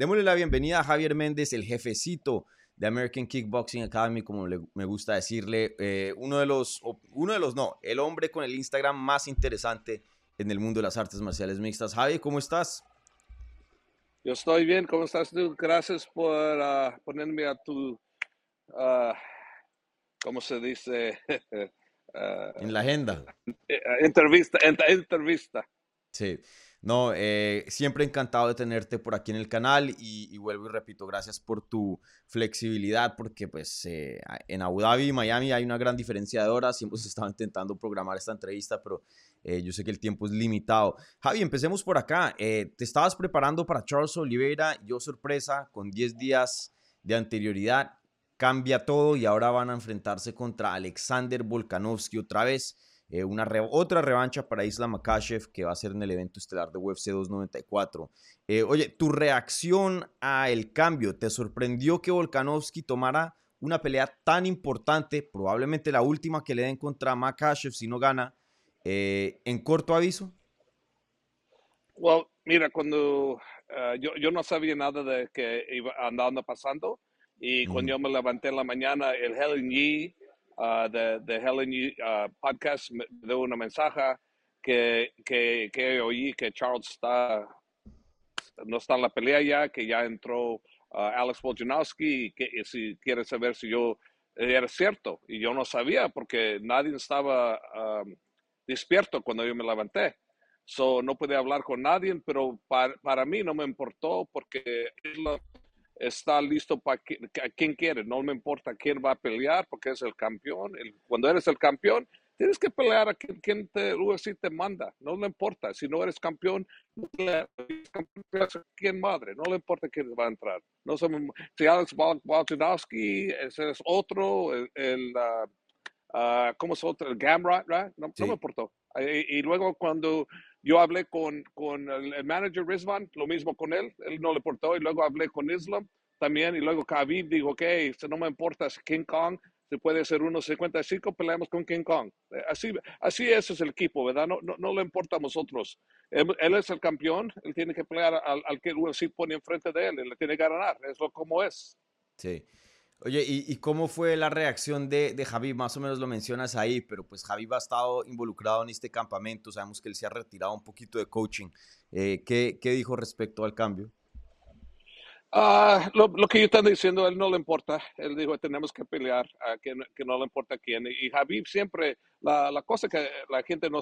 Démosle la bienvenida a Javier Méndez, el jefecito de American Kickboxing Academy, como me gusta decirle, eh, uno de los, uno de los no, el hombre con el Instagram más interesante en el mundo de las artes marciales mixtas. Javi, ¿cómo estás? Yo estoy bien, ¿cómo estás tú? Gracias por ah, ponerme a tu, uh, ¿cómo se dice? Ah, en la agenda. Eh, entrevista, entrevista. Sí. No, eh, siempre encantado de tenerte por aquí en el canal y, vuelvo y repito, gracias por tu flexibilidad porque pues eh, en Abu Dhabi y Miami hay una gran diferencia de horas y hemos estado intentando programar esta entrevista, pero eh, yo sé que el tiempo es limitado. Javi, empecemos por acá. te estabas preparando para Charles Oliveira, yo sorpresa, con 10 días de anterioridad, cambia todo y ahora van a enfrentarse contra Alexander Volkanovski otra vez. Eh, una otra revancha para Islam Makashev que va a ser en el evento estelar de UFC 294. Eh, oye, tu reacción a el cambio, ¿te sorprendió que Volkanovski tomara una pelea tan importante, probablemente la última que le den contra Makashev si no gana, eh, en corto aviso? Well, mira, cuando yo, yo, no sabía nada de que iba andando pasando y cuando yo me levanté en la mañana, el Helen Yee Ah, de, de, Helen uh, Podcast me dio una mensaje que, que, que, oí que Charles está, no está en la pelea ya, que ya entró ah, Alex Volkanovski y que si quiere saber si yo era cierto. Y yo no sabía porque nadie estaba despierto cuando yo me levanté. So, no pude hablar con nadie, pero para, para mí no me importó porque está listo para quien quiere. No me importa quién va a pelear porque es el campeón. cuando eres el campeón, tienes que pelear a quien, te, te manda. No le importa. Si no eres campeón, quién madre. No le importa quién va a entrar. No si Alex Waltinowski ese es otro, el, uh, uh, ¿cómo es otro? El Gamrot, no, no me importó. Y, luego cuando yo hablé con, con el, manager Rizvan, lo mismo con él, él no le importó, y luego hablé con Islam también, y luego Khabib dijo, ok, no me importa si King Kong se puede ser 1.55, peleamos con King Kong. Eh, así, así ese es el equipo, ¿verdad? No, no, no le importa a nosotros. Él, es el campeón, él tiene que pelear al, al que UFC pone enfrente de él, él le tiene que ganar, es lo como es. Sí. Oye, ¿y, cómo fue la reacción de, de Javi? Más o menos lo mencionas ahí, pero pues Javi ha estado involucrado en este campamento, sabemos que él se ha retirado un poquito de coaching. Eh, ¿qué, ¿qué, dijo respecto al cambio? Ah, lo, lo, que yo estaba diciendo, él no le importa. Él dijo, tenemos que pelear, a que, que, no le importa quién. Y Javi siempre, la, la cosa que la gente no,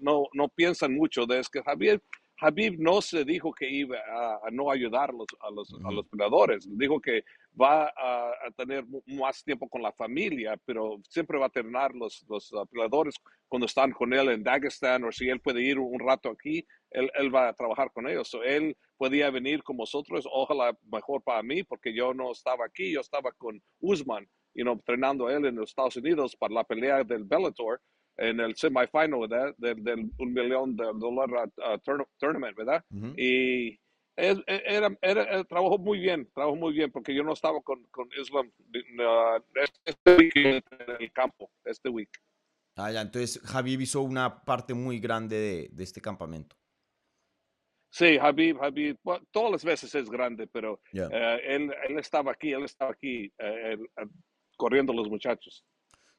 no, no piensa mucho de es que Javier Habib no se dijo que iba a, no ayudar a los, a los, a los peleadores, dijo que va a, tener más tiempo con la familia, pero siempre va a tener los, los uh, peleadores cuando están con él en Dagestan o si él puede ir un rato aquí, él, él va a trabajar con ellos. él podía venir con nosotros, ojalá mejor para mí, porque yo no estaba aquí, yo estaba con Usman, you know, entrenando a él en los Estados Unidos para la pelea del Bellator en el semifinal, ¿verdad? Del, del un millón de dólares uh, tournament, ¿verdad? Y e, era, era, trabajó muy bien, trabajó muy bien, porque yo no estaba con, con Islam este week en el campo, este week. Ah, ya, entonces Javier hizo una parte muy grande de, de este campamento. Sí, Javier, Javier, todas las veces es grande, pero eh, él, él, estaba aquí, él estaba aquí eh, corriendo los muchachos.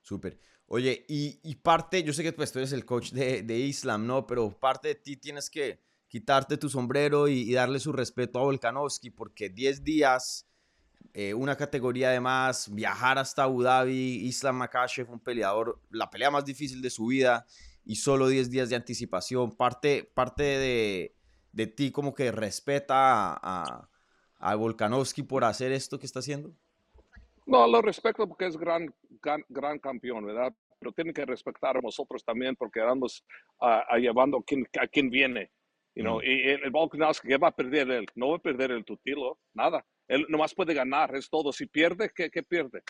Súper. Oye, y, parte, yo sé que pues, tú eres el coach de, de, Islam, ¿no? Pero parte de ti tienes que quitarte tu sombrero y, darle su respeto a Volkanovski, porque 10 días, eh, una categoría de más, viajar hasta Abu Dhabi, Islam Makashev, un peleador, la pelea más difícil de su vida, y solo 10 días de anticipación. Parte, parte de, de ti como que respeta a, a Volkanovski por hacer esto que está haciendo. No, lo respeto porque es gran, gran, campeón, ¿verdad? Pero tiene que respetar a nosotros también porque vamos a, llevando a quien, a quien viene. You know? Mm. Y el, el ¿qué va a perder él? No va a perder el tutilo, nada. Él nomás puede ganar, es todo. Si pierde, ¿qué, qué pierde?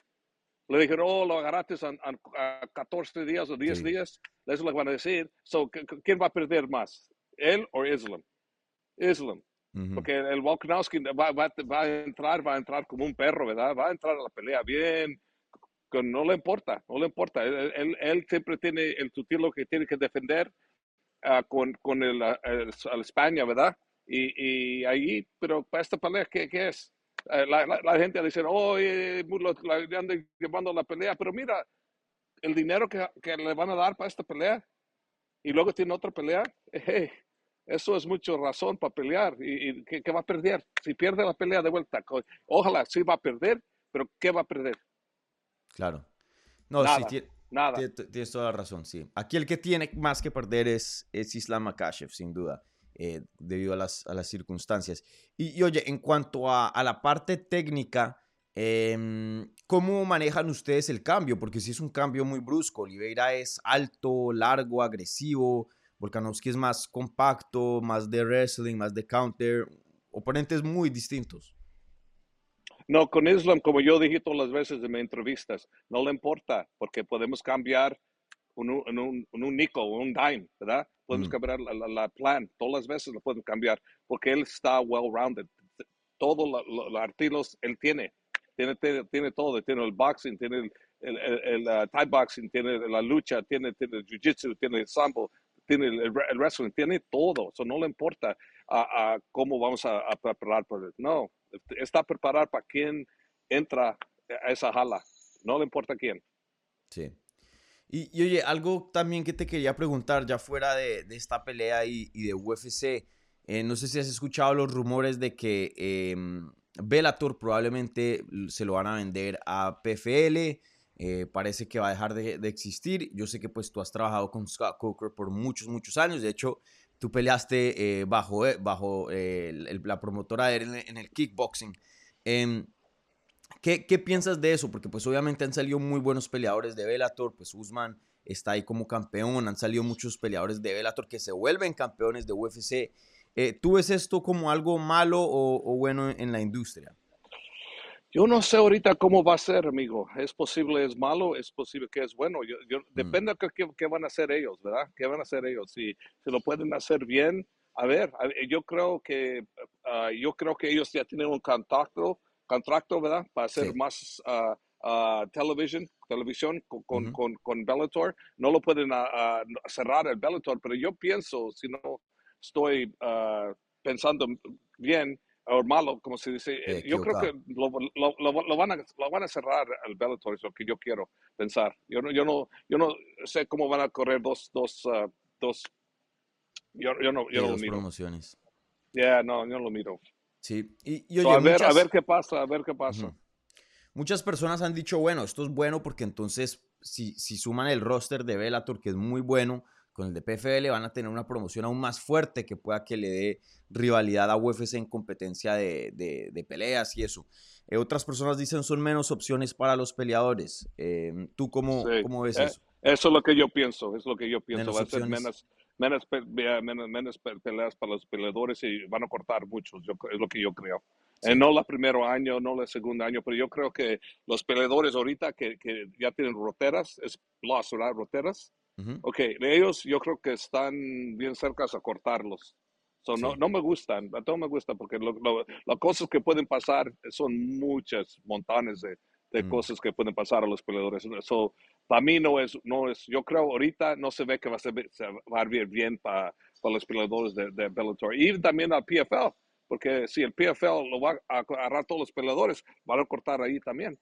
Le dijeron, oh, lo agarraste a, 14 días o 10 días. Eso es lo que van a decir. So, ¿Quién va a perder más? ¿Él o Islam? Islam. Porque el Volkanovski va, va, va, a entrar, va a entrar como un perro, ¿verdad? Va a entrar a la pelea bien, no le importa, no le importa. Él, siempre tiene el tutilo que tiene que defender uh, con, con el, el, España, ¿verdad? y, ahí, pero para esta pelea, ¿qué, es? Eh, la, la, gente dice, oh, le andan llevando la pelea, pero mira, el dinero que, que, le van a dar para esta pelea y luego tiene otra pelea, eso es mucha razón para pelear. ¿Y, que qué, va a perder? Si pierde la pelea de vuelta, ojalá sí va a perder, pero ¿qué va a perder? Claro. No, nada, sí, nada. Tienes, toda la razón, sí. Aquí el que tiene más que perder es, es Islam Makashev, sin duda. Eh, debido a las, a las circunstancias. Y, oye, en cuanto a, a la parte técnica, eh, ¿cómo manejan ustedes el cambio? Porque si es un cambio muy brusco, Oliveira es alto, largo, agresivo, Volkanovski es más compacto, más de wrestling, más de counter, oponentes muy distintos. No, con Islam, como yo dije todas las veces en mis entrevistas, no le importa, porque podemos cambiar un, un, un, nickel, un dime, ¿verdad? Podemos cambiar la, plan, todas las veces lo podemos cambiar, porque él está well-rounded. Todos los artilos él tiene. Tiene, tiene, todo, tiene el boxing, tiene el, el, el, uh, Thai boxing, tiene la lucha, tiene, tiene el jiu-jitsu, tiene el sambo, tiene el, wrestling, tiene todo. Eso no le importa a, cómo vamos a, preparar por él. No, está preparado para quien entra a esa jala. No le importa quién. Sí. Y, oye, algo también que te quería preguntar, ya fuera de, esta pelea y, y de UFC, eh, no sé si has escuchado los rumores de que eh, Bellator probablemente se lo van a vender a PFL. Eh, parece que va a dejar de, de, existir. Yo sé que pues tú has trabajado con Scott Coker por muchos, muchos años. De hecho, tú peleaste bajo, bajo la promotora en, en el kickboxing. Em, ¿Qué, ¿Qué, piensas de eso? Porque pues obviamente han salido muy buenos peleadores de Bellator, pues Usman está ahí como campeón, han salido muchos peleadores de Bellator que se vuelven campeones de UFC. Eh, ¿Tú ves esto como algo malo o, bueno en la industria? Yo no sé ahorita cómo va a ser, amigo. Es posible es malo, es posible que es bueno. Yo, yo mm. Depende de qué, van a hacer ellos, ¿verdad? ¿Qué van a hacer ellos? Si, se lo pueden hacer bien, a ver, yo creo que ah, yo creo que ellos ya tienen un contacto contrato, ¿verdad? Para hacer más uh, television, televisión con, con, con, Bellator. No lo pueden uh, cerrar el Bellator, pero yo pienso, si no estoy pensando bien o malo, como se dice, eh, yo creo que lo, lo, lo, van a, lo van a cerrar el Bellator, es lo que yo quiero pensar. Yo no, yo no, yo no sé cómo van a correr dos, dos, dos yo, yo no, yo no lo miro. promociones. Ya, yeah, no, yo no lo miro. Sí, y, a, ver, a ver qué pasa, a ver qué pasa. Muchas personas han dicho, bueno, esto es bueno porque entonces si, si suman el roster de Bellator, que es muy bueno, con el de PFL van a tener una promoción aún más fuerte que pueda que le dé rivalidad a UFC en competencia de, de, peleas y eso. Eh, otras personas dicen son menos opciones para los peleadores. Em, ¿Tú cómo, cómo ves eh, eso? Eso es lo que yo pienso, es lo que yo pienso. Va a ser menos, menos, menos, peleas para los peleadores y van a cortar muchos, es lo que yo creo. Eh, no el primer año, no el segundo año, pero yo creo que los peleadores ahorita que, que ya tienen roteras, es plus, ¿verdad? Roteras. Ok, ellos yo creo que están bien cerca a cortarlos. So, no, no me gustan, a todos me gusta porque las cosas que pueden pasar son muchas, montones de, de mm. cosas que pueden pasar a los peleadores. So, para mí no es, no es, yo creo ahorita no se ve que va a, ser, se va a ver bien para, para los peleadores de, de, Bellator. Y también al PFL, porque si el PFL lo va a agarrar todos los peleadores, van a cortar ahí también.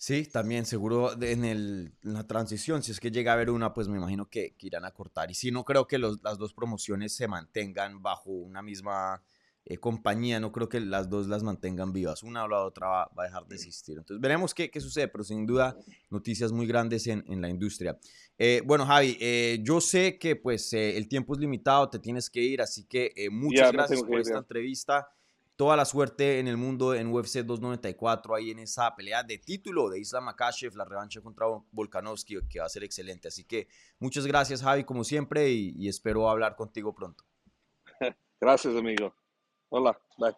Sí, también seguro en, el, la transición, si es que llega a haber una, pues me imagino que, que irán a cortar. Y si no creo que los, las dos promociones se mantengan bajo una misma eh, compañía, no creo que las dos las mantengan vivas, una o la otra va, a dejar de existir. Entonces veremos qué, qué, sucede, pero sin duda noticias muy grandes en, en la industria. Eh, bueno, Javi, eh, yo sé que pues el tiempo es limitado, te tienes que ir, así que muchas gracias por esta entrevista. Toda la suerte en el mundo en UFC 294, ahí en esa pelea de título de Islam Makashev, la revancha contra Volkanovski, que va a ser excelente. Así que muchas gracias, Javi, como siempre, y espero hablar contigo pronto. Gracias, amigo. Hola, bye.